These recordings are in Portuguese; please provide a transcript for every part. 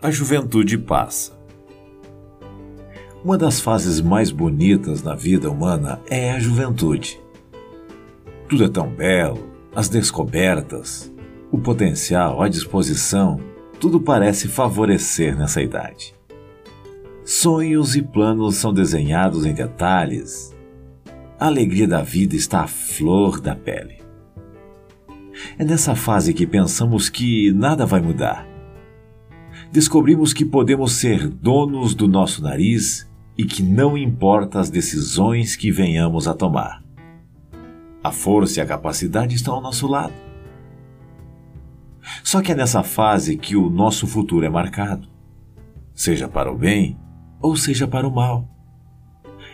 a juventude passa. Uma das fases mais bonitas na vida humana é a juventude. Tudo é tão belo, as descobertas, o potencial, a disposição, tudo parece favorecer nessa idade. Sonhos e planos são desenhados em detalhes. A alegria da vida está à flor da pele. É nessa fase que pensamos que nada vai mudar. Descobrimos que podemos ser donos do nosso nariz e que não importa as decisões que venhamos a tomar. A força e a capacidade estão ao nosso lado. Só que é nessa fase que o nosso futuro é marcado, seja para o bem ou seja para o mal.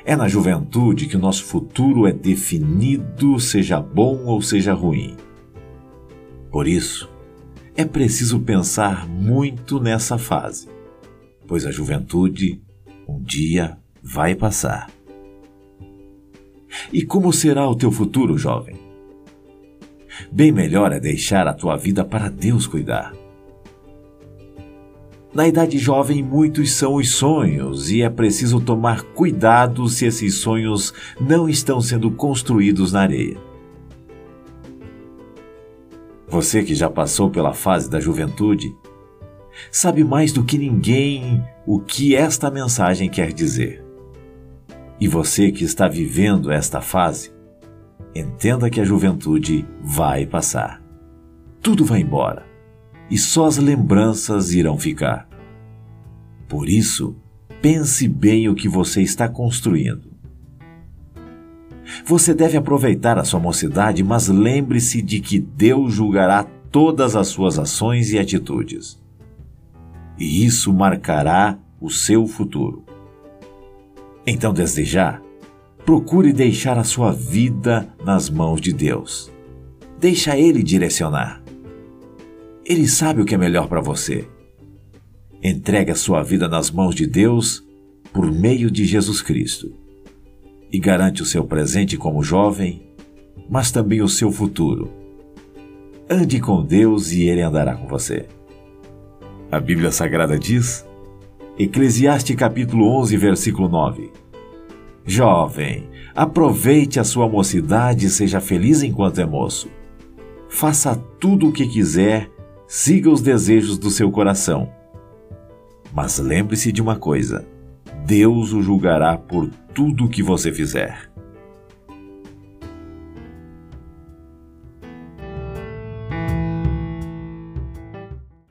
É na juventude que o nosso futuro é definido, seja bom ou seja ruim. Por isso, é preciso pensar muito nessa fase, pois a juventude um dia vai passar. E como será o teu futuro, jovem? Bem melhor é deixar a tua vida para Deus cuidar. Na idade jovem, muitos são os sonhos e é preciso tomar cuidado se esses sonhos não estão sendo construídos na areia. Você que já passou pela fase da juventude, sabe mais do que ninguém o que esta mensagem quer dizer. E você que está vivendo esta fase, entenda que a juventude vai passar. Tudo vai embora e só as lembranças irão ficar. Por isso, pense bem o que você está construindo. Você deve aproveitar a sua mocidade, mas lembre-se de que Deus julgará todas as suas ações e atitudes. E isso marcará o seu futuro. Então, desde já, procure deixar a sua vida nas mãos de Deus. Deixa Ele direcionar. Ele sabe o que é melhor para você. Entregue a sua vida nas mãos de Deus por meio de Jesus Cristo e garante o seu presente como jovem, mas também o seu futuro. Ande com Deus e Ele andará com você. A Bíblia Sagrada diz, Eclesiastes capítulo 11, versículo 9: Jovem, aproveite a sua mocidade e seja feliz enquanto é moço. Faça tudo o que quiser, siga os desejos do seu coração. Mas lembre-se de uma coisa: Deus o julgará por tudo o que você fizer.